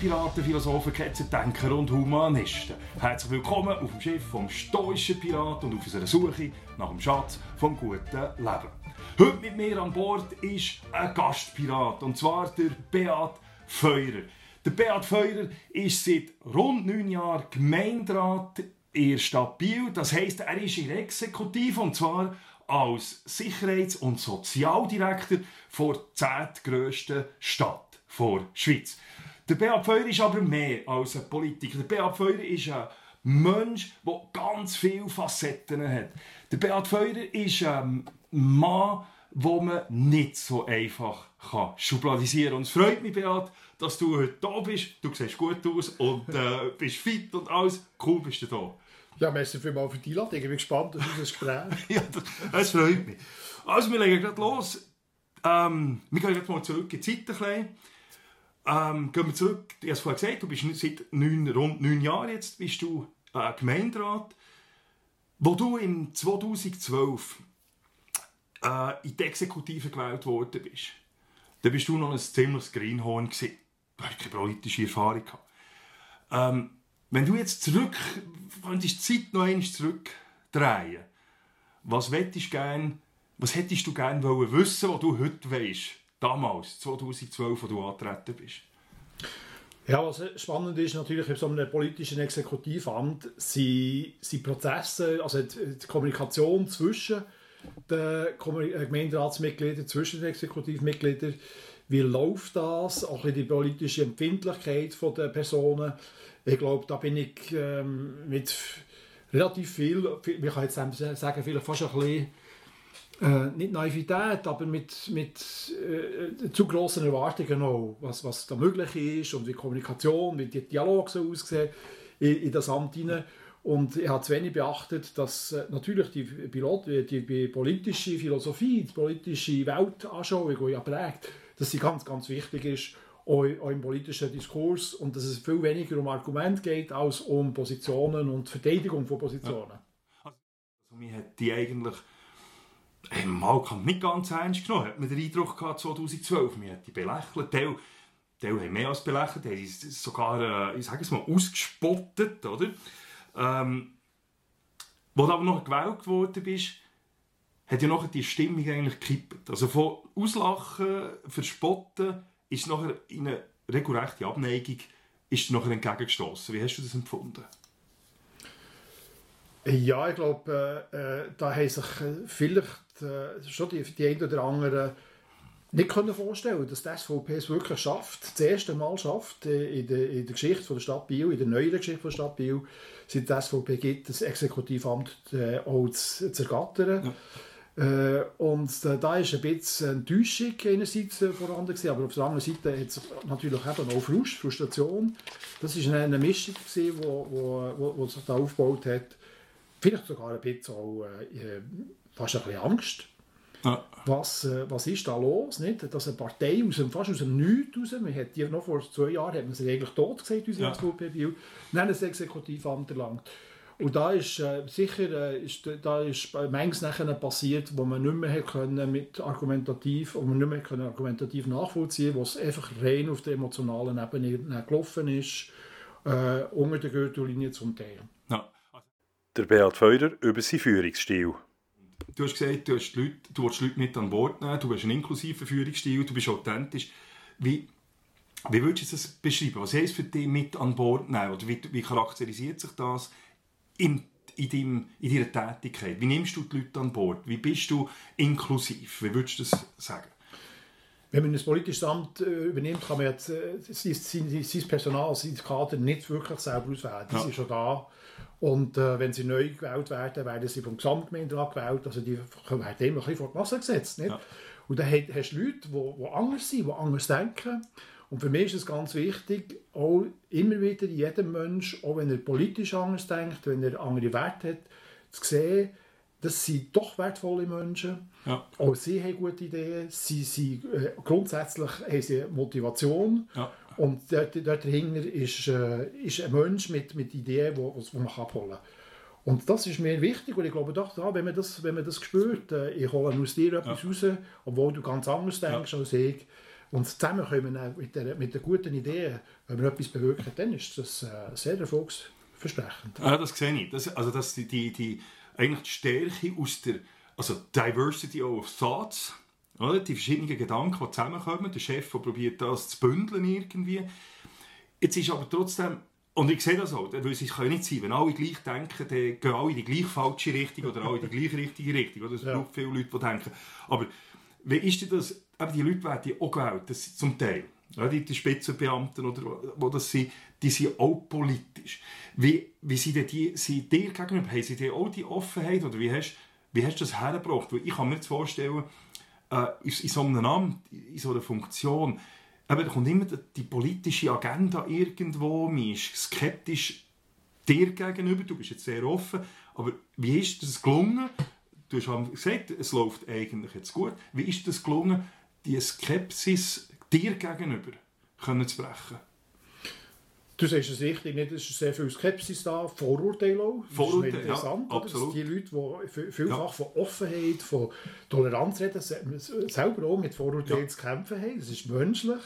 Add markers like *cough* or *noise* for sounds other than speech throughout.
Piraten, Philosophen, Ketzer, Denker und Humanisten. Herzlich willkommen auf dem Schiff vom stoischen Pirat und auf unserer Suche nach dem Schatz vom guten Leben. Heute mit mir an Bord ist ein Gastpirat, und zwar der Beat Feurer. Der Beat Feurer ist seit rund neun Jahren Gemeinderat in der Stadt Biel. Das heisst, er ist in der Exekutive, und zwar als Sicherheits- und Sozialdirektor der zehntgrössten Stadt der Schweiz. Der Beat Feuer ist aber mehr als ein Politiker. Der Beat Feuer ist ein Mensch, der ganz viele Facetten hat. Der Beat Feuer ist ein Mann, den man nicht so einfach kann schubladisieren kann. Und es freut mich, Beat, dass du heute da bist. Du siehst gut aus und äh, bist fit und alles. Cool bist du da. Ja, merci vielmals für die Einladung. Ich bin gespannt auf unser Gespräch. ja, das freut mich. Also, wir legen gerade los. Ähm, wir gehen jetzt mal zurück in die Zeit ein bisschen. Ähm, gehen wir zurück. Ich habe es gesagt, du bist seit neun, rund neun Jahren jetzt bist du äh, Gemeinderat. Wo du im 2012 äh, in die Exekutive gewählt worden bist, da bist du noch ein ziemliches Greenhorn gewesen. Du hast keine politische Erfahrung gehabt. Ähm, wenn du jetzt zurück, wenn die Zeit noch einmal zurückdrehen, was hättest gern, was hättest du gerne wissen, was du heute weißt, damals, 2012, wo du angetreten bist? Ja, was spannend ist natürlich in so einem politischen Exekutivamt, sind, sind Prozesse, also die, Kommunikation zwischen den Gemeinderatsmitgliedern, zwischen den Exekutivmitgliedern, wie läuft das, auch die politische Empfindlichkeit der Personen, ich glaube, da bin ich ähm, mit relativ viel, ich kann jetzt sagen, vielleicht fast ein bisschen, äh, nicht Naivität, aber mit, mit äh, zu grossen Erwartungen auch, was, was da möglich ist und wie Kommunikation, wie die Dialog so aussehen in, in das Amt hinein. Und ich habe zu wenig beachtet, dass äh, natürlich die, Pilot, die, die, politische Philosophie, die politische Weltanschauung, die ja prägt, dass sie ganz, ganz wichtig ist auch, im politischen Diskurs und dass es viel weniger um Argumente geht als um Positionen und Verteidigung von Positionen. Ja. Also, mir hat die eigentlich im Wahlkampf nicht ganz ernst genommen. Hat man den Eindruck gehabt, 2012, mir hat die belächelt. Teil, Teil haben mehr als belächelt, haben sogar, äh, ich sage es mal, ausgespottet, oder? Ähm, wo du aber noch gewählt worden bist, hat ja noch die Stimmung eigentlich gekippt. Also von Auslachen, Verspotten ist nachher in eine regelrechte Abneigung ist nachher entgegengestoßen. Wie hast du das empfunden? Ja, ich glaube, äh, äh, da haben sich vielleicht äh, schon die, die einen oder anderen nicht können vorstellen dass die SVP es wirklich schafft, das erste Mal schafft äh, in der, in der Geschichte von der Stadt Biel, in der neuen Geschichte von der Stadt Biel, seit die SVP gibt, das Exekutivamt äh, auch zu, zu ergattern. Ja. Äh, und äh, da ist ein bisschen Enttäuschung einerseits äh, vorhanden gewesen, aber auf der anderen Seite hat es natürlich eben auch Frust, Frustration. Das war eine, eine Mischung, die wo, wo, wo, wo, sich da aufgebaut hat. Vielleicht sogar ein bisschen auch äh, fast ein bisschen Angst. Ja. Was, äh, was ist da los? Nicht? Dass eine Partei aus dem, fast aus dem Nichts raus, man hat die noch vor zwei Jahren hat man sie eigentlich tot gesehen, unsere ja. SVP dann ein Exekutivamt erlangt. Und da ist äh, sicher äh, ist, da ist manches nachher passiert, wo man nicht mehr können mit argumentativ, wo man nicht mehr können argumentativ nachvollziehen, wo es einfach rein auf der emotionalen Ebene gelaufen ist, äh, unter der Gürtellinie zum Teil. Ja. Der Beat Feuder über seinen Führungsstil. Du hast gesagt, du, hast Leute, du willst Leute mit an Bord nehmen, du hast einen inklusiven Führungsstil, du bist authentisch. Wie, wie würdest du das beschreiben? Was heißt für dich mit an Bord nehmen? Oder wie, wie charakterisiert sich das in, in, deinem, in deiner Tätigkeit? Wie nimmst du die Leute an Bord? Wie bist du inklusiv? Wie würdest du das sagen? Wenn man ein politisches Amt äh, übernimmt, kann man jetzt, äh, sein, sein, Personal, sein Kader nicht wirklich selber auswählen. Die ja. sind schon da. Und äh, wenn sie neu gewählt werden, werden sie vom Gesamtgemeinderat gewählt. Also die werden immer ein bisschen vor die Masse gesetzt. Nicht? Ja. Und dann hast du Leute, die, die anders sind, die anders denken. Und für mich ist es ganz wichtig, auch immer wieder jedem Mensch, auch wenn er politisch anders denkt, wenn er andere Werte hat, zu sehen, das sind doch wertvolle Menschen. Ja. Auch sie haben gute Ideen. Sie sind, äh, grundsätzlich haben sie Motivation. Ja. Und dort, dort dahinter ist, äh, ist ein Mensch mit, mit Ideen, die man abholen kann. Und das ist mir wichtig und ich glaube doch, ja, wenn, man das, wenn man das spürt, äh, ich hole aus dir etwas ja. raus, obwohl du ganz anders denkst als ich, Und zusammen können wir mit der, mit der guten Idee, wenn wir etwas bewirken, dann ist das äh, sehr erfolgsversprechend. Ja, das sehe ich. Das, also das, die, die, die, eigentlich die Stärke aus der also Diversity of Thoughts, oder? die verschiedenen Gedanken, die zusammenkommen. Der Chef der probiert das zu bündeln irgendwie. Jetzt ist aber trotzdem und ich sehe das auch, weil es kann nicht sein, wenn alle gleich denken, dann gehen alle in die gleich falsche Richtung oder alle in die gleich richtige Richtung. Oder? Es ja. braucht viele Leute, die denken. Aber wie ist denn das, eben die Leute werden auch gewählt, das zum Teil. Ja, die, die Spitzenbeamten, oder, wo das sind, die sind auch politisch. Wie, wie sind die, sind dir gegenüber? Haben sie dir auch die Offenheit? Oder wie hast, wie hast du das hergebracht? Weil ich kann mir jetzt vorstellen, äh, in, in so einem Amt, in so einer Funktion, aber da kommt immer die politische Agenda irgendwo, man ist skeptisch dir gegenüber, du bist jetzt sehr offen, aber wie ist das gelungen? Du hast gesagt, es läuft eigentlich jetzt gut. Wie ist das gelungen, die Skepsis dir gegenüber können zu brechen? Du sagst es richtig, nicht? es ist sehr viel Skepsis da, Vorurteile auch. Das Vorurteile, ist interessant, ja, absolut. die Leute, die vielfach ja. von Offenheit, von Toleranz reden, selber auch mit Vorurteilen ja. zu kämpfen haben. Das ist menschlich.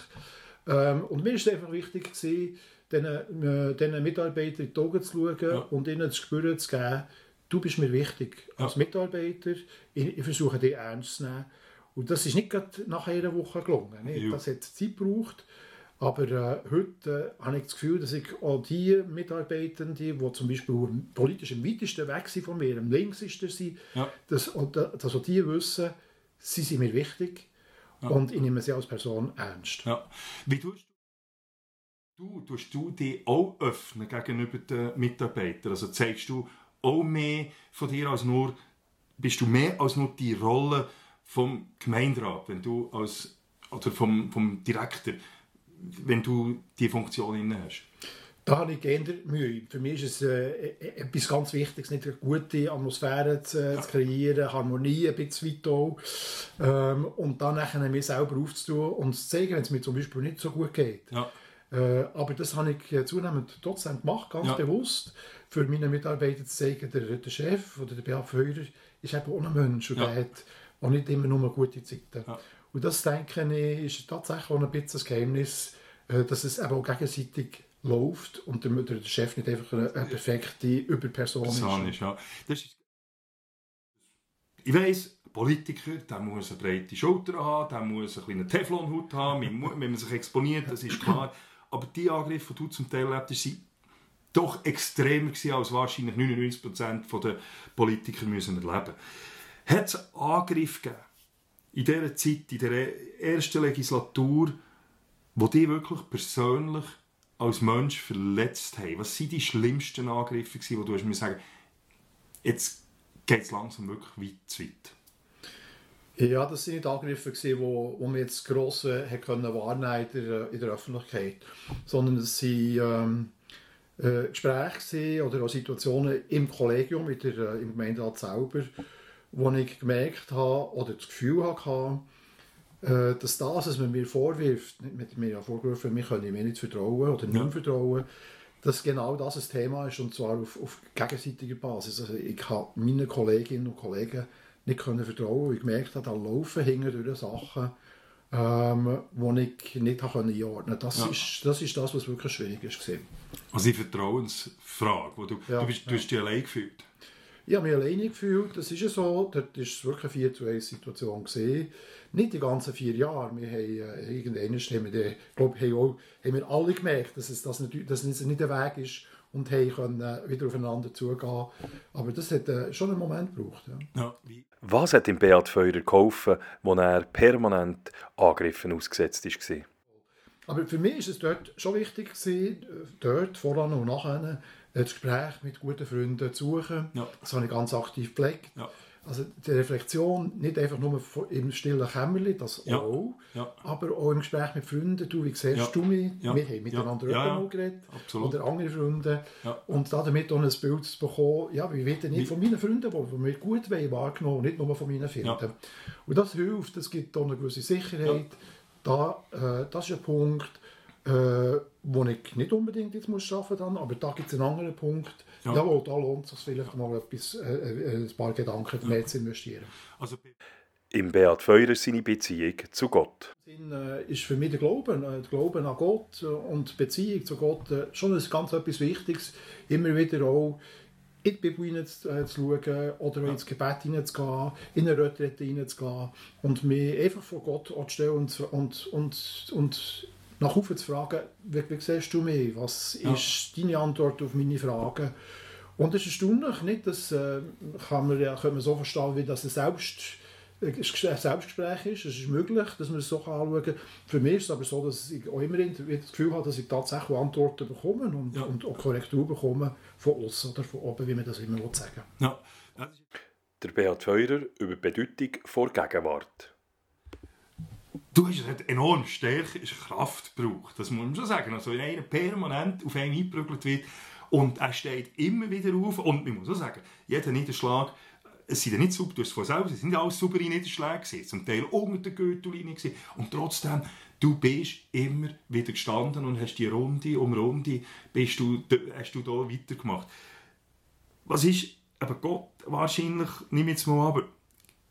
Ähm, und mir ist es einfach wichtig, gewesen, diesen, äh, diesen Mitarbeitern in die Augen zu schauen ja. und ihnen das Gespür zu geben, du bist mir wichtig als Mitarbeiter, ich, ich versuche dich ernst zu nehmen. Und das ist nicht gerade nach einer Woche gelungen. Nicht? Das hat Zeit gebraucht. Aber äh, heute äh, habe ich das Gefühl, dass ich auch die Mitarbeitenden, die zum Beispiel politisch am weitesten weg sind von mir, am längsten sind, ja. dass, dass auch die wissen, sie sind mir wichtig ja. und ich nehme sie als Person ernst. Ja. Wie tust du, tust du dich auch öffnen gegenüber den Mitarbeitern? Also zeigst du auch mehr von dir als nur, bist du mehr als nur die Rolle vom Gemeinderat, wenn du als, oder vom, vom Direktor, wenn du die Funktion inne hast? Da habe ich gerne Mühe. Für mich ist es äh, e-, etwas ganz Wichtiges, nicht eine gute Atmosphäre zu, äh, zu kreieren, Harmonie ein bisschen weit ähm, und dann nachher mir selber aufzutun und zu zeigen, wenn es mir zum Beispiel nicht so gut geht. Ja. Äh, aber das habe ich äh, zunehmend trotzdem gemacht, ganz ja. bewusst, für meine Mitarbeiter zu zeigen, der, der Chef oder der Beat Feurer ist eben auch ein Mensch und ja. der hat auch nicht immer nur gute Zeiten. Ja. Und das, denke ich, ist tatsächlich auch ein bisschen das Geheimnis, äh, dass es eben auch gegenseitig läuft und der, Chef nicht einfach eine, perfekte Überperson Person ist. Ja. Das ist ich weiss, Politiker, der muss eine breite Schulter haben, der muss eine kleine Teflonhaut haben, wenn man sich exponiert, das ist klar. Aber die Angriffe, die du zum Teil erlebt hast, doch extremer als wahrscheinlich 99% der Politiker müssen erleben Hat es einen Angriff gegeben, in dieser Zeit, in dieser ersten Legislatur, wo die wirklich persönlich als Mensch verletzt haben? Was waren die schlimmsten Angriffe, die du hast mir sagen, jetzt geht es langsam wirklich weit zu weit? Ja, das sind nicht Angriffe, die wo, wo man jetzt gross äh, wahrnehmen in der, in der Öffentlichkeit, sondern es waren ähm, äh, Gespräche oder auch Situationen im Kollegium, mit der, äh, im Gemeinderat selber, wo ich gemerkt habe oder das Gefühl hatte, äh, dass das, was man mir vorwirft, mit mir ja vorgeworfen, wir können mir nicht vertrauen oder nicht ja. vertrauen, dass genau das ein Thema ist und zwar auf, auf gegenseitiger Basis. Also ich habe meinen Kolleginnen und Kollegen nicht können vertrauen und ich gemerkt habe, da laufen hinter durch Sachen, ähm, die ich nicht einordnen konnte. Das, ja. ist, das ist das, was wirklich schwierig ist. Also die Vertrauensfrage, wo du, ja, du, bist, du hast dich allein gefühlt? Ich habe mich alleine gefühlt, das ist ja so, dort war es wirklich eine 4 zu 1 Situation. Gewesen. Nicht die ganzen vier Jahre, wir haben äh, irgendwann haben wir, glaube, haben, auch, haben wir alle gemerkt, dass es, das nicht, dass es nicht der Weg ist und haben können äh, wieder aufeinander zugehen. Aber das hat äh, schon einen Moment gebraucht. Ja. Ja. Was hat ihm Beat Feurer geholfen, als er permanent Angriffen ausgesetzt war? Aber für mich war es dort schon wichtig, gewesen, dort, voran und nachher, das Gespräch mit guten Freunden zu suchen. Ja. Das habe ich ganz aktiv gepflegt. Ja. Also die Reflexion, nicht einfach nur im stillen Kämmerchen, das ja. auch, aber auch im Gespräch mit Freunden. Du, wie siehst du mich? Wir haben miteinander ja. Ja. geredet. Absolut. Oder andere Freunde. Und damit auch ein Bild zu bekommen, ja, wie wird nicht von meinen Freunden, die mir gut wollen, wahrgenommen, nicht nur von meinen Freunden. Und das hilft, das gibt auch eine gewisse Sicherheit. Da, äh, das ist ein Punkt, äh, wo ich nicht unbedingt jetzt muss arbeiten muss, aber da gibt es einen anderen Punkt, ja. Jawohl, da lohnt es sich vielleicht mal etwas, äh, äh, ein paar Gedanken mehr zu investieren. Also, im Beat Feurer seine Beziehung zu Gott. Sinn äh, ist für mich der Glauben, äh, der Glauben an Gott und die Beziehung zu Gott äh, schon ein ganz etwas Wichtiges. Immer wieder auch in die Bibel hineinzuschauen oder ins Gebet hineinzugehen, in eine Retrette hineinzugehen und mich einfach vor Gott anzustellen und, und, und, und nach oben zu fragen, wie, wie siehst du mich? Was Ja. ist deine Antwort auf meine Fragen? Und es ist erstaunlich, nicht? Das äh, kann man, ja, kann man so verstehen, wie das ein, Selbst, ein Selbstgespräch ist. Es ist möglich, dass man es so anschauen kann. Für mich ist es aber so, dass ich auch immer das Gefühl habe, dass ich tatsächlich Antworten bekomme und, Ja. und auch Korrektur bekomme von außen oder von oben, wie man das immer will sagen Ja. Der Beat Feurer über die Bedeutung vor Gegenwart. Du hast eine enorm starke Kraft gebraucht, das muss man schon sagen. Also wenn einer permanent auf einen eingeprügelt wird und er steht immer wieder auf und man muss auch sagen, jeder Niederschlag, es sind ja nicht super, du hast es vorhin selber, es sind nicht alles saubere Niederschläge zum Teil unter der Gürtellinie und trotzdem, du bist immer wieder gestanden und hast die Runde um Runde, bist du, hast du da weitergemacht. Was ist, aber Gott wahrscheinlich, nimm jetzt mal aber,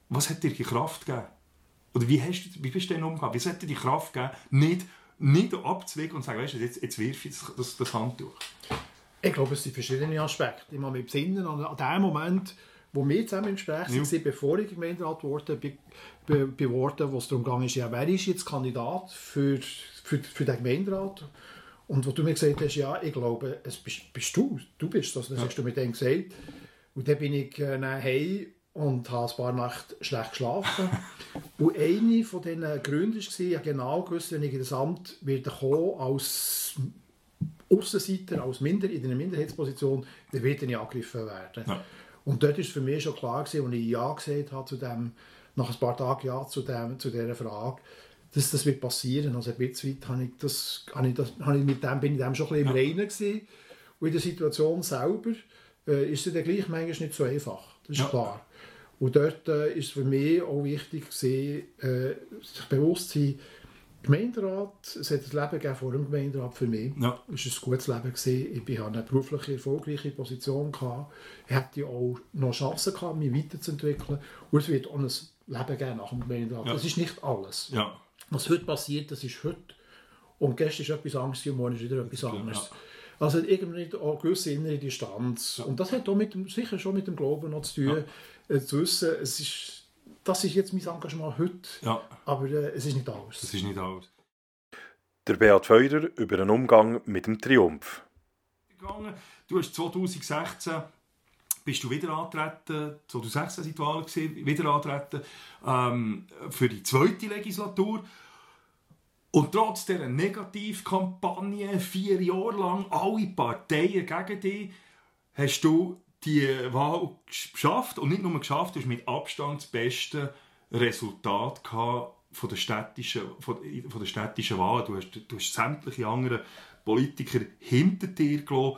was hat dir die Kraft gegeben? Oder wie, hast du, wie bist du denn umgegangen? Wie sollte dir die Kraft geben, nicht, nicht abzuwägen und zu sagen, weißt du, jetzt, jetzt wirf ich das, das, Handtuch? Ich glaube, es sind verschiedene Aspekte. Ich muss mich besinnen an, an den Moment, wo wir zusammen im Gespräch Ja. waren, bevor ich Gemeinderat wurde, be, be, geworden, wo es darum ging, ja, wer ist jetzt Kandidat für, für, für den Gemeinderat? Und wo du mir gesagt hast, ja, ich glaube, es bist, bist du, du bist das, das hast du mit dem gesagt. Und dann bin ich äh, dann heim und habe ein paar Nächte schlecht geschlafen. *laughs* und eine von diesen Gründen war, ich genau gewusst, wenn ich in das Amt werde kommen als Aussenseiter, als Minder, in einer Minderheitsposition, dann wird er nicht angegriffen werden. Ja. Und dort war für mich schon klar, gewesen, als ich Ja gesagt habe zu dem, nach ein paar Tagen Ja zu, dem, zu dieser Frage, dass das wird passieren. Also ein bisschen weit habe ich das, habe ich das, habe ich mit dem, bin ich dem schon ein bisschen im Reinen gewesen. Und in der Situation selber äh, ist es dann gleich manchmal nicht so einfach. Das ist Ja. klar. Und dort äh, ist für mich auch wichtig, gewesen, äh, sich bewusst zu sein, Gemeinderat, es hat ein Leben gegeben vor dem Gemeinderat für mich. Ja. Es war ein gutes Leben. Gewesen. Ich hatte eine beruflich erfolgreiche Position. Gehabt. Ich hätte auch noch Chancen gehabt, mich weiterzuentwickeln. Und es wird auch ein Leben geben nach dem Gemeinderat. Ja. Das ist nicht alles. Ja. Was heute passiert, das ist heute. Und gestern ist etwas anderes und morgen ist wieder etwas anderes. ja. Also irgendwie auch eine gewisse innere Distanz. Und das hat auch mit dem, sicher schon mit dem Glauben noch zu tun. Äh, zu wissen, es ist, das ist jetzt mein Engagement heute, ja, aber äh, es ist nicht alles. das ist nicht alles. Der Beat Feurer über einen Umgang mit dem Triumph. Du hast 2016 bist du wieder antreten, 2016 sind die Wahlen gewesen, wieder antreten ähm, für die zweite Legislatur. Und trotz dieser Negativkampagne, vier Jahre lang, alle Parteien gegen dich, hast du die Wahl geschafft. Und nicht nur geschafft, du hast mit Abstand das beste Resultat gehabt von der städtischen, von, von der städtischen Wahl. Du hast, du hast sämtliche anderen Politiker hinter dir gelassen.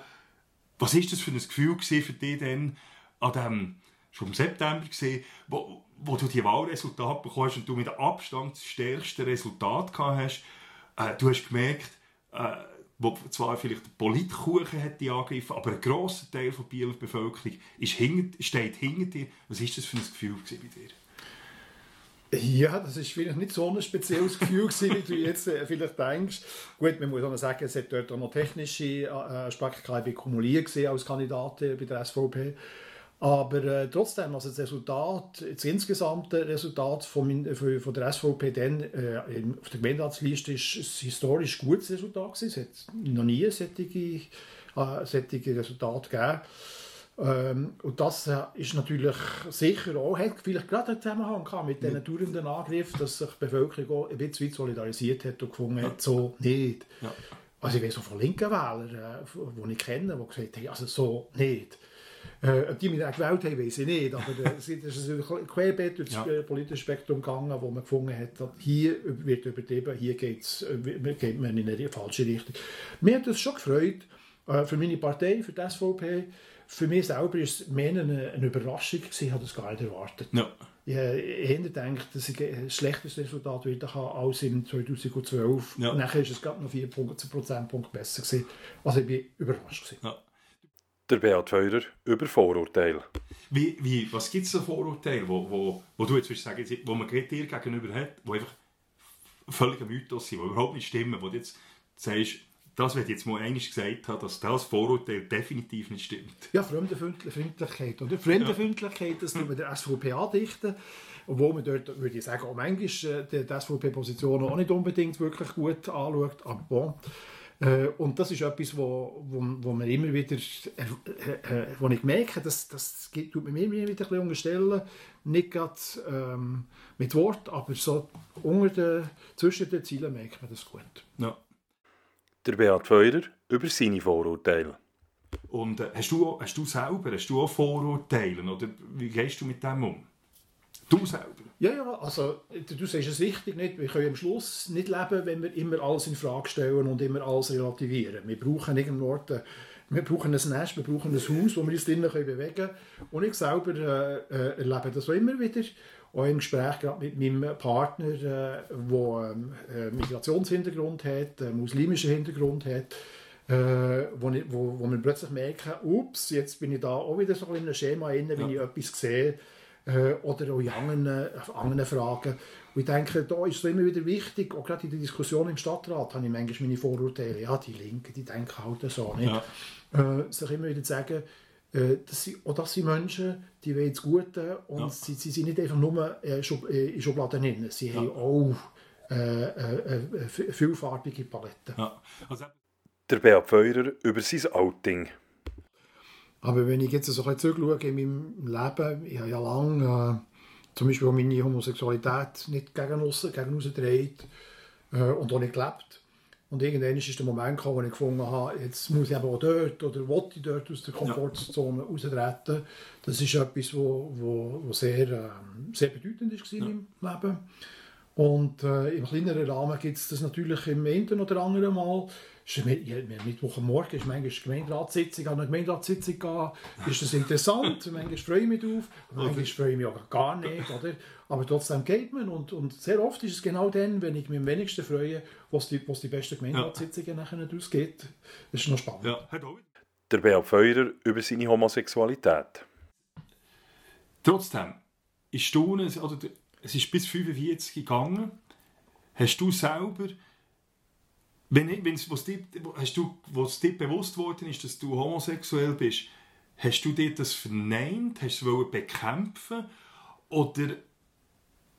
Was ist das für ein Gefühl für dich denn an dem, schon im September gesehen, wo, wo du die Wahlresultate bekommen hast und du mit Abstand das stärkste Resultat gehabt hast? Äh, du hast gemerkt, äh, wo zwar vielleicht der Politkuchen hat die angegriffen, aber ein grosser Teil der Bieler Bevölkerung ist hinter, steht hinter dir. Was ist das für ein Gefühl bei dir? Ja, das ist vielleicht nicht so ein spezielles Gefühl, gewesen, wie du jetzt äh, vielleicht denkst. Gut, man muss auch sagen, es hat dort auch noch technische äh, Aspekte war kumuliert gewesen als Kandidat äh, bei der SVP. Aber äh, trotzdem, also das Resultat, das insgesamte Resultat von, mein, von, von der SVP dann, äh, auf der Gemeinderatsliste ist ein historisch gutes Resultat gewesen. Es hat noch nie solche, äh, solche Resultate gegeben. Ähm, und das äh, ist natürlich sicher auch, hat vielleicht gerade einen Zusammenhang gehabt mit diesen dauernden Angriffen, dass sich die Bevölkerung auch ein bisschen solidarisiert hat und gefunden hat, so nicht. Ja. Also ich weiß auch von linken Wählern, äh, die ich kenne, die gesagt haben, also so nicht. Äh, die mich dann gewählt haben, weiß ich nicht, aber es ist ein querbeet durch das Ja. äh, politische Spektrum gegangen, wo man gefunden hat, dass hier wird übertrieben, hier geht's, geht man in eine falsche Richtung. Mir hat das schon gefreut, für meine Partei, für die SVP, für mich selber ist es mehr eine, eine Überraschung gewesen, ich habe das gar nicht erwartet. Ja. Ich habe gedacht, dass ich ein schlechteres Resultat wieder haben als im 2012. Ja. Nachher ist es gerade noch 4 Punkte- Prozentpunkte besser gewesen. Also ich bin überrascht gewesen. Ja. Der Beat Feurer über Vorurteile. Wie, wie, was gibt es für Vorurteile, wo, wo, wo du jetzt sagen, wo man dir gegenüber hat, wo einfach völlig ein Mythos sind, die überhaupt nicht stimmen, wo du jetzt sagst, das wird jetzt mal eigentlich gesagt haben, dass das Vorurteil definitiv nicht stimmt. Ja, Fremdenfeindlichkeit. Oder? Fremdenfeindlichkeit, das tun wir der SVP andichten. Obwohl man dort, würde ich sagen, auch manchmal äh, die SVP-Position auch nicht unbedingt wirklich gut anschaut. Aber bon. Äh, und das ist etwas, wo, wo, wo man immer wieder, äh, äh, wo ich merke, dass das tut mir immer wieder ein bisschen unterstellen, nicht gerade ähm, mit Wort, aber so unter den, zwischen den Zielen merkt man das gut. Ja. Der Beat Feurer über seine Vorurteile. Und äh, hast, du, hast du selber, hast du auch Vorurteile oder wie gehst du mit dem um? Du selber? Ja, ja, also du sagst es richtig, nicht? wir können am Schluss nicht leben, wenn wir immer alles in Frage stellen und immer alles relativieren. Wir brauchen irgendwo wir brauchen ein Nest, wir brauchen ein Haus, wo wir uns drinnen bewegen können. Und ich selber äh, äh, erlebe das auch immer wieder, auch im Gespräch gerade mit meinem Partner, der äh, ähm, äh, Migrationshintergrund hat, äh, muslimischen Hintergrund hat, äh, wo, wo, wo man plötzlich merkt, ups, jetzt bin ich da auch wieder so in einem Schema drin, wenn ja. ich etwas sehe, äh, oder auch in anderen, anderen Fragen. Und ich denke, da ist es immer wieder wichtig, auch gerade in der Diskussion im Stadtrat habe ich manchmal meine Vorurteile, ja, die Linken, die denken halt so nicht. Ja. Äh, sich immer wieder zu sagen, äh, dass sie, auch das sind Menschen, die wollen das Gute und ja. sie, sie sind nicht einfach nur äh, äh in Schubladen drin, sie ja. haben auch äh, äh, äh vielfarbige Paletten. Ja. Also, der Beat Feurer über sein Outing. Aber wenn ich jetzt so ein zurückschaue in meinem Leben, ich habe ja lange äh, zum Beispiel meine Homosexualität nicht gegen aussen, gegen gedreht äh, und auch nicht gelebt. Und irgendwann ist der Moment gekommen, wo ich gefunden habe, jetzt muss ich aber auch dort oder will ich dort aus der Komfortzone ja. raustreten. Das ist etwas, wo, wo, wo sehr, äh, sehr bedeutend war ja. in meinem Leben. Und äh, im kleineren Rahmen gibt es das natürlich im einen oder anderen Mal. Mittwochmorgen ist manchmal Gemeinderatssitzung, an eine Gemeinderatssitzung gehen, ist das interessant, *laughs* manchmal freue ich mich drauf, manchmal freue ich mich auch gar nicht, oder? aber trotzdem geht man und, und sehr oft ist es genau dann, wenn ich mich am wenigsten freue, was die, was die besten Gemeinderatssitzungen ja. nachher ausgeht. Das ist noch spannend. Ja. Der Beat Feurer über seine Homosexualität. Trotzdem, ich staune, oder es ist bis 45 gegangen, hast du selber wenn, wenn's, was dir, hast du, was dir bewusst worden ist, dass du homosexuell bist, hast du dir das verneint? Hast du es bekämpfen? Oder,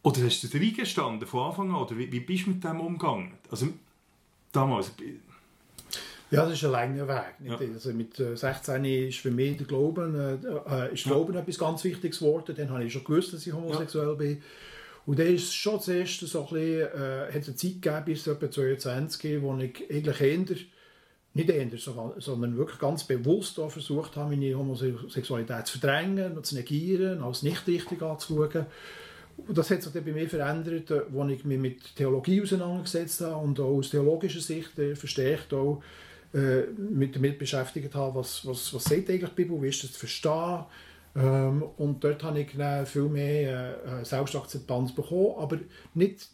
oder hast du dir eingestanden von Anfang an? Oder wie, wie bist du mit dem umgegangen? Also, damals... Ja, das ist ein langer Weg. Ja. Also mit 16 äh, ist für mich der Glauben, äh, äh, ist Glauben ja. etwas ganz Wichtiges geworden. Dann habe ich schon gewusst, dass ich homosexuell ja. bin. Und dann ist schon zuerst so ein bisschen, äh, hat es eine Zeit gegeben, bis etwa 22, wo ich eigentlich eher, nicht eher, sondern wirklich ganz bewusst auch versucht habe, meine Homosexualität zu verdrängen zu negieren, als nicht richtig anzuschauen. Und das hat sich dann bei mir verändert, als äh, ich mich mit Theologie auseinandergesetzt habe und auch aus theologischer Sicht äh, verstärkt auch äh, mit damit beschäftigt habe, was, was, was sagt eigentlich die Bibel, wie ist das zu verstehen, ähm, und dort habe ich viel mehr äh, Selbstakzeptanz bekommen, aber nicht,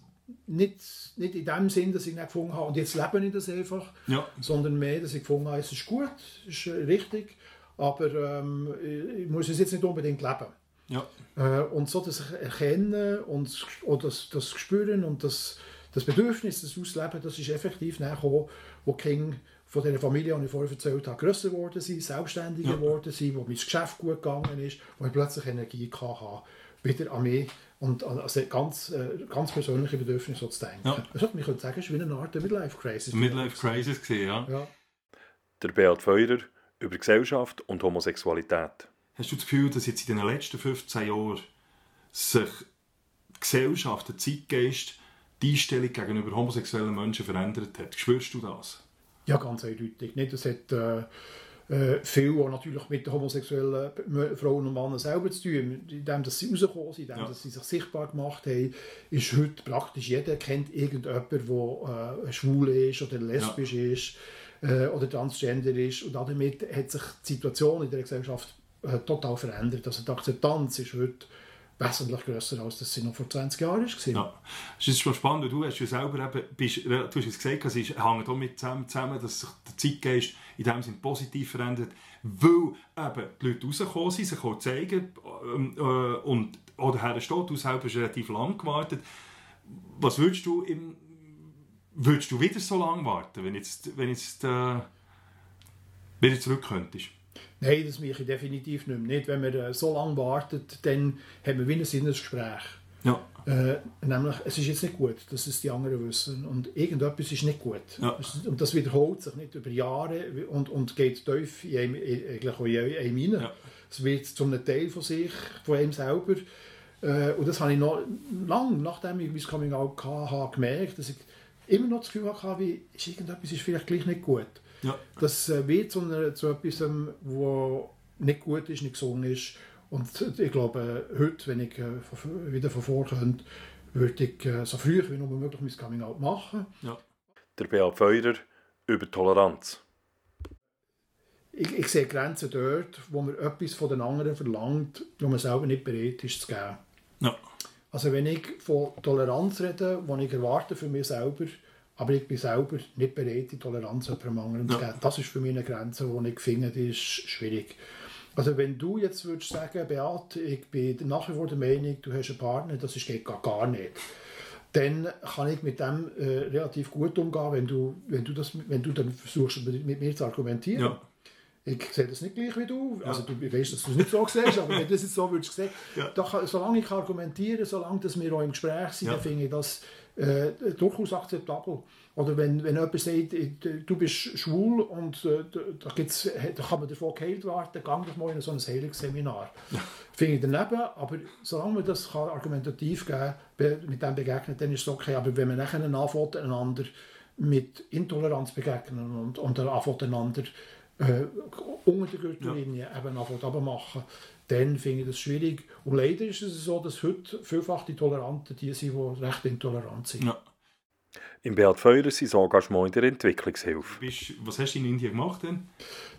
nicht, nicht in dem Sinn, dass ich dann gefunden habe, und jetzt lebe ich das einfach, ja. sondern mehr, dass ich gefunden habe, es ist gut, es ist richtig, aber ähm, ich muss es jetzt nicht unbedingt leben. Ja. Äh, und so das Erkennen und oder das, das Spüren und das, das Bedürfnis, das Ausleben, das ist effektiv nachgekommen, wo King von der Familie, die ich vorher erzählt habe, grösser geworden sind, selbstständiger geworden ja. sind, wo mein Geschäft gut gegangen ist, wo ich plötzlich Energie hatte, wieder an mich und an also ganz, äh, ganz persönliche Bedürfnisse zu denken. Ja. Also, man könnte sagen, es ist wie eine Art Midlife-Crisis. Midlife-Crisis ja. ja. Der Beat Feurer über Gesellschaft und Homosexualität. Hast du das Gefühl, dass jetzt in den letzten 15 Jahren sich die Gesellschaft, der Zeitgeist, die Einstellung gegenüber homosexuellen Menschen verändert hat? Spürst du das? Ja, ganz eindeutig. Nicht? Das hat äh, äh, viel auch natürlich mit den homosexuellen Frauen und Männern selber zu tun. Indem dass sie rausgekommen sind, indem ja. dass sie sich sichtbar gemacht haben, ist heute praktisch jeder kennt irgendjemanden, der äh, schwul ist oder lesbisch ja. ist äh, oder transgender ist. Und damit hat sich die Situation in der Gesellschaft äh, total verändert. Also die Akzeptanz ist heute wesentlich grösser, als das sie noch vor 20 Jahren war. Ja. Es ist schon spannend, du hast ja selber eben, bist, du hast es gesagt, es hängt auch mit zusammen, dass sich der Zeitgeist in dem Sinne positiv verändert, weil eben die Leute rausgekommen sind, sich auch zeigen ähm, äh, und oder herstehen. Du selber hast relativ lang gewartet. Was würdest du im Würdest du wieder so lange warten, wenn jetzt, wenn jetzt äh, wieder zurück könntest? Nein, das mache ich definitiv nicht mehr. Nicht, wenn man äh, so lange wartet, dann haben wir wieder ein Sinnesgespräch. Ja. Äh, nämlich, es ist jetzt nicht gut, dass es die anderen wissen. Und irgendetwas ist nicht gut. Ja. Und das wiederholt sich nicht über Jahre und, und geht tief in einem, eigentlich auch in einem hinein. Ja. Es wird zu einem Teil von sich, von einem selber. Äh, und das habe ich noch lange, nachdem ich mein Coming Out hatte, gemerkt, dass ich immer noch das Gefühl hatte, wie, ist irgendetwas ist vielleicht gleich nicht gut. Ja. Das äh, wird zu, einer, zu etwas, ähm, wo nicht gut ist, nicht gesund ist. Und ich glaube, heute, wenn ich äh, wieder von vor könnte, würde ich äh, so früh wie nur möglich mein Coming Out machen. Ja. Der Beat Feurer über Toleranz. Ich, ich sehe Grenzen dort, wo man etwas von den anderen verlangt, wo man selber nicht bereit ist zu geben. Ja. Also wenn ich von Toleranz rede, die ich erwarte für mich selber, aber ich bin selber nicht bereit, die Toleranz jemandem anderen zu geben. Das ist für mich eine Grenze, die ich finde, die ist schwierig. Also wenn du jetzt würdest sagen, Beat, ich bin nach wie vor der Meinung, du hast einen Partner, das ist, geht gar, nicht. Dann kann ich mit dem äh, relativ gut umgehen, wenn du, wenn, du das, wenn du dann versuchst, mit mir zu argumentieren. Ja. Ich sehe das nicht gleich wie du. Also du weißt, dass du es nicht so siehst, aber wenn du das jetzt so würdest sehen, Ja. da kann, solange ich argumentiere, solange dass wir auch im Gespräch sind, Ja. dann finde ich das äh, durchaus akzeptabel. Oder wenn, wenn jemand sagt, äh, du bist schwul und äh, da, gibt's, da kann man davon geheilt werden, dann gang doch mal in so ein Heilungsseminar. Finde ich daneben, aber solange man das kann argumentativ geben be- mit dem begegnet, dann ist es okay. Aber wenn man nachher anfängt, einander mit Intoleranz begegnen und, und anfängt, einander äh, unter der Gürtellinie eben anfängt abmachen, dann finde ich das schwierig. Und leider ist es so, dass heute vielfach die Toleranten die sind, die recht intolerant sind. Ja. Im Beat Feurer sein Engagement in der Entwicklungshilfe. Was hast du in Indien gemacht denn?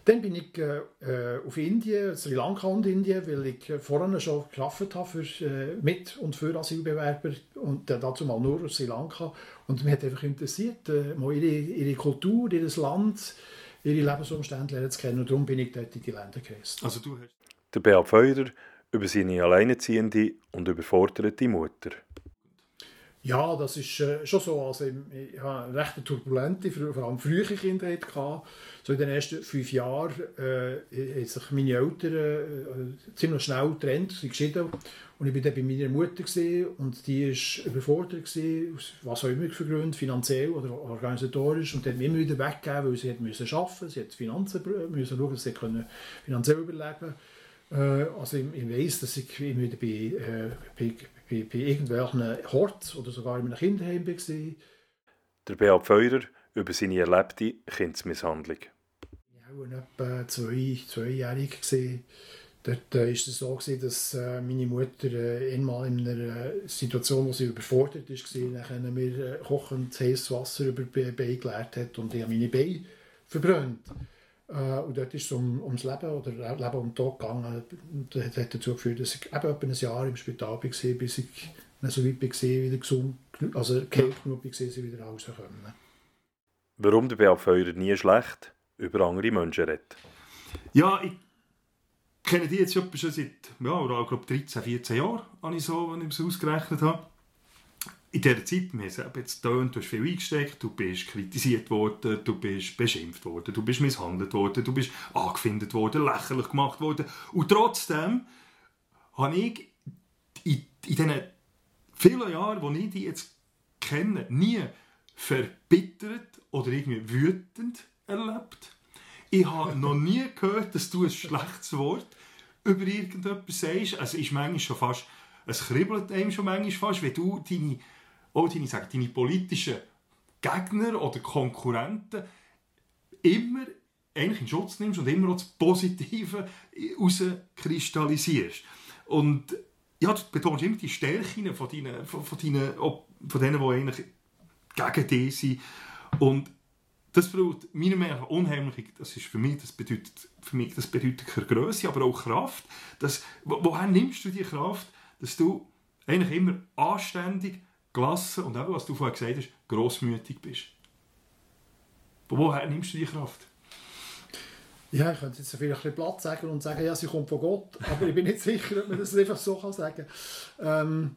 Dann bin ich äh, äh, auf Indien, Sri Lanka und Indien, weil ich äh, vorher schon gearbeitet habe für, äh, mit und für Asylbewerber und äh, dazu mal nur Sri Lanka. Und mich hat einfach interessiert, äh, mal ihre, ihre Kultur, ihr Land, ihre Lebensumstände lernen zu kennen. Und darum bin ich dort in die Länder gereist. Also du hast... Der Beat Feurer über seine alleinerziehende und überforderte Mutter. Ja, das ist äh, schon so. Also, ich, ich habe eine recht turbulente, vor allem frühe Kindheit. So in den ersten fünf Jahren äh, haben sich meine Eltern äh, ziemlich schnell getrennt, sind geschieden. Und ich war dann bei meiner Mutter gewesen, und die war überfordert, gewesen, aus was auch immer für Gründen, finanziell oder organisatorisch. Und dann immer wieder weggegeben, weil sie hat müssen arbeiten sie hat Finanzen müssen schauen, dass sie können finanziell überleben äh, Also ich, weiss, dass ich immer wieder bei, äh, bei, bei, bei irgendwelchen Horts oder sogar in einem Kinderheim war. Der Beat Feurer über seine erlebte Kindsmisshandlung. Ich war etwa zwei, zweijährig. Gewesen. Dort war es so, gewesen, dass äh, meine Mutter äh, einmal in einer äh, Situation, wo sie überfordert war, nachher mir äh, kochend heißes Wasser über die Beine geleert hat und ich habe meine Beine verbrannt. Äh, und dort ist es um, ums Leben oder Leben und Tod gegangen. Und das hat dazu geführt, dass ich eben etwa ein Jahr im Spital war, bis ich nicht so weit war, wieder gesund, also geheilt genug war, ich wieder raus konnte. Warum der Beat Feurer nie schlecht über andere Menschen redet. Ja, ich kenne die jetzt schon seit, ja, oder ich glaube 13, 14 Jahren, habe ich so, wenn ich es ausgerechnet habe. In dieser Zeit, wir haben jetzt getönt, du hast viel eingesteckt, du bist kritisiert worden, du bist beschimpft worden, du bist misshandelt worden, du bist angefindet worden, lächerlich gemacht worden. Und trotzdem habe ich in, in diesen vielen Jahren, die ich die jetzt kenne, nie verbittert oder irgendwie wütend erlebt. Ich habe noch nie gehört, dass du ein schlechtes Wort über irgendetwas sagst. Also ist manchmal schon fast, es kribbelt einem schon manchmal fast, wenn du deine, auch deine, sag, deine politischen Gegner oder Konkurrenten immer eigentlich in Schutz nimmst und immer auch das Positive rauskristallisierst. Und ja, du betonst immer die Stärken von deinen, von, von deinen, von denen, die eigentlich gegen dich sind. Und das braucht meiner Meinung nach unheimlich, das ist für mich, das bedeutet, für mich, das bedeutet Größe, aber auch Kraft. Das, wo, woher nimmst du die Kraft, dass du eigentlich immer anständig, gelassen und eben, was du vorhin gesagt hast, grossmütig bist. Von woher nimmst du die Kraft? Ja, ich könnte jetzt vielleicht ein bisschen platt sagen und sagen, ja, sie kommt von Gott, aber ich bin nicht *laughs* sicher, ob man das einfach so kann sagen kann. Ähm,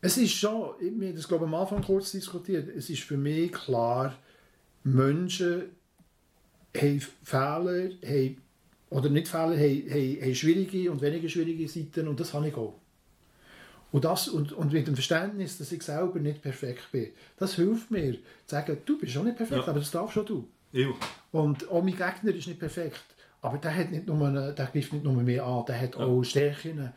es ist schon, wir haben das glaube ich am Anfang kurz diskutiert, es ist für mich klar, Menschen haben Fehler, haben, oder nicht Fehler, haben, haben, haben schwierige und weniger schwierige Seiten und das habe ich auch. Und, das, und, und mit dem Verständnis, dass ich selber nicht perfekt bin, das hilft mir, zu sagen, du bist auch nicht perfekt, ja. aber das darfst schon du. Ja. Und auch mein Gegner ist nicht perfekt, aber der, hat nicht nur eine, der greift nicht nur mehr an, der hat ja. auch Stärken.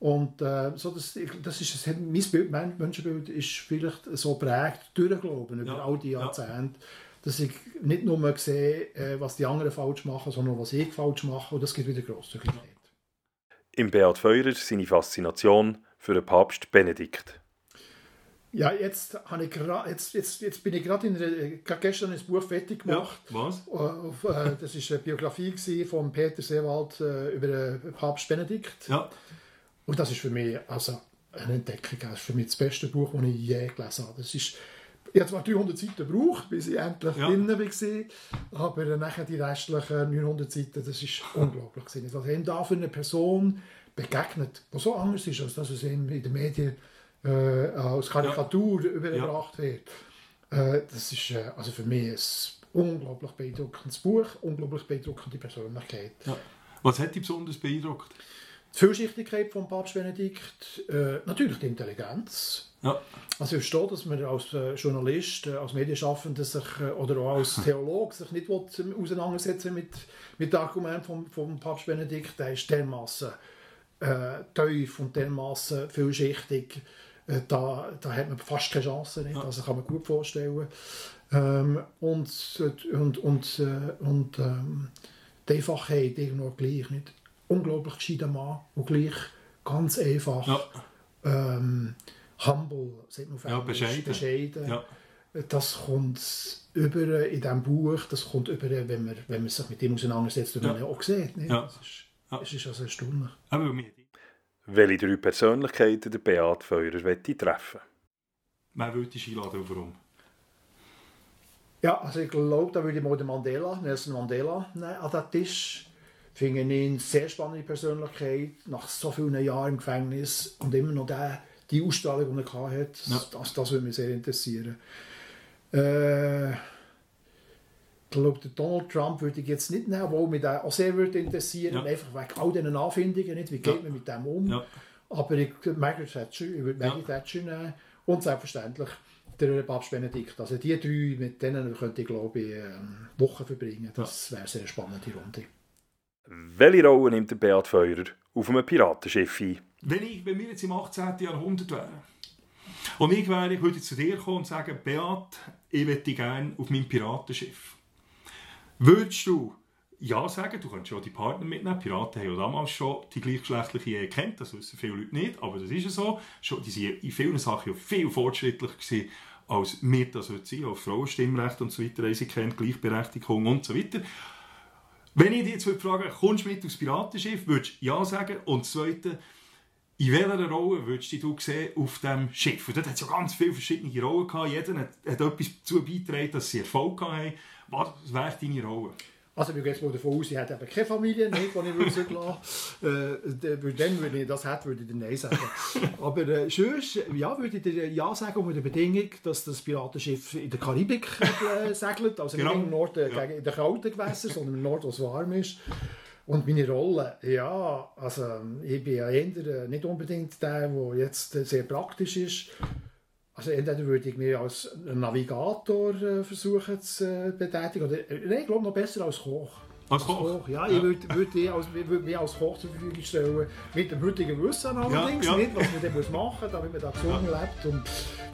Und äh, so das, das ist, das, mein Bild, mein Menschenbild ist vielleicht so prägt durchgelaufen über ja. all die Jahrzehnte, dass ich nicht nur sehe, äh, was die anderen falsch machen, sondern was ich falsch mache und das gibt wieder Grosszügigkeit. Im Beat Feurer seine Faszination für den Papst Benedikt. Ja, jetzt, habe ich jetzt, jetzt, jetzt bin ich gerade gestern ein Buch fertig gemacht. Ja, was? Äh, äh, das war eine Biografie von Peter Seewald äh, über den Papst Benedikt. Ja. Und das ist für mich also eine Entdeckung. Das ist für mich das beste Buch, das ich je gelesen habe. Das ist, ich habe zwar 300 Seiten gebraucht, bis ich endlich ja. drin war, aber nachher die restlichen 900 Seiten, das ist unglaublich. Was ihm da für eine Person begegnet, die so anders ist, als dass es in den Medien äh, als Karikatur ja. übergebracht wird. Äh, das ist äh, also für mich ein unglaublich beeindruckendes Buch, unglaublich beeindruckende Persönlichkeit. Ja. Was hat dich besonders beeindruckt? Die Vielschichtigkeit von Papst Benedikt, äh, natürlich die Intelligenz. Ja. Also ich verstehe, dass man als äh, Journalist, äh, als Medienschaffender sich, oder auch als *laughs* Theologe sich nicht auseinandersetzen mit, mit dem Argument von, von Papst Benedikt. Der ist dermaßen äh, tief und dermaßen vielschichtig. Da, da hat man fast keine Chance. Nicht? Also kann man gut vorstellen. Ähm, und und, und, und ähm, die Einfachheit irgendwo gleich. Nicht? Unglaublich gescheiter Mann und gleich ganz einfach. Ja. Ähm, humble, sagt man auf ja, bescheiden. bescheiden. Ja. Das kommt über in diesem Buch, das kommt über, wenn man, wenn man sich mit ihm auseinandersetzt und ja. man auch sieht. Nicht? Ja. Das ist, ja. Es ist also erstaunlich. Aber Welche drei Persönlichkeiten der Beat Feurer treffen Wer würde dich einladen und warum? Ja, also ich glaube, da würde ich mal den Mandela, Nelson Mandela, nehmen, an den Tisch. Finde ich eine sehr spannende Persönlichkeit, nach so vielen Jahren im Gefängnis und immer noch der, die Ausstrahlung, die er hatte, ja. das, das würde mich sehr interessieren. Äh, ich glaube, Donald Trump würde ich jetzt nicht nehmen, obwohl mich der auch sehr würde interessieren, ja. einfach wegen all diesen Anfindungen, nicht? wie geht ja. man mit dem um. Ja. Aber ich, Margaret Thatcher, ich würde Maggie ja. Thatcher nehmen und selbstverständlich der Papst Benedikt. Also die drei, mit denen könnte ich glaube ich ähm, Wochen verbringen. Das wäre eine sehr spannende Runde. Welche Rolle nimmt der Beat Feurer auf einem Piratenschiff ein? Wenn ich bei mir jetzt im 18. Jahrhundert wäre und ich wäre, ich würde zu dir kommen und sagen, Beat, ich möchte gerne auf meinem Piratenschiff. Würdest du ja sagen, du könntest schon die Partner mitnehmen. Piraten haben ja damals schon die gleichgeschlechtliche Ehe kennt, das wissen viele Leute nicht, aber das ist ja so. Die waren in vielen Sachen ja viel fortschrittlicher gewesen, als wir das heute sind. Auch Frauenstimmrecht und so weiter sie kennt, Gleichberechtigung und so weiter. Wenn ich dich jetzt frage, kommst du mit aufs Piratenschiff, würdest du ja sagen. Und zweitens, in welcher Rolle würdest du sehen auf diesem Schiff? Und dort hat es ja ganz viele verschiedene Rollen gehabt. Jeder hat, hat etwas dazu beigetragen, dass sie Erfolg haben. *laughs* Was wäre deine Rolle? Also wir gehen mal davon aus, sie hat eben keine Familie, nicht, die ich würde äh, Dann würde ich das hätte, würde ich dann Nein sagen. Aber äh, sonst, ja, würde ich dir Ja sagen unter der Bedingung, dass das Piratenschiff in der Karibik äh, segelt, also genau. nicht im Norden ja. in den kalten Gewässern, sondern im Norden, wo es warm ist. Und meine Rolle, ja, also ich bin ja eher nicht unbedingt der, der jetzt sehr praktisch ist. Also entweder würde ich mich als Navigator äh, versuchen zu äh, betätigen, oder äh, ich glaube noch besser als Koch. Als Koch? Koch ja, ja, ich würde, würde, als, würde mich als Koch zur Verfügung stellen, mit dem heutigen Wissen allerdings, ja, ja. nicht was man dann muss machen muss, damit man da gesund ja. lebt und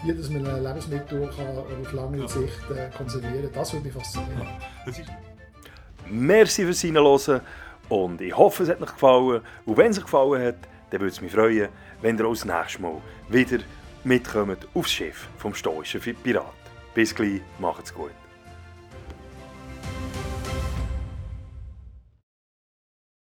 wie dass man Lebensmittel kann auf lange Sicht äh, konservieren kann. Das würde mich faszinieren. Ja. Merci fürs Hinhören und ich hoffe, es hat euch gefallen. Und wenn es euch gefallen hat, dann würde es mich freuen, wenn ihr auch das nächste Mal wieder mitkommt aufs Schiff vom stoischen Pirat. Bis gleich, macht's gut.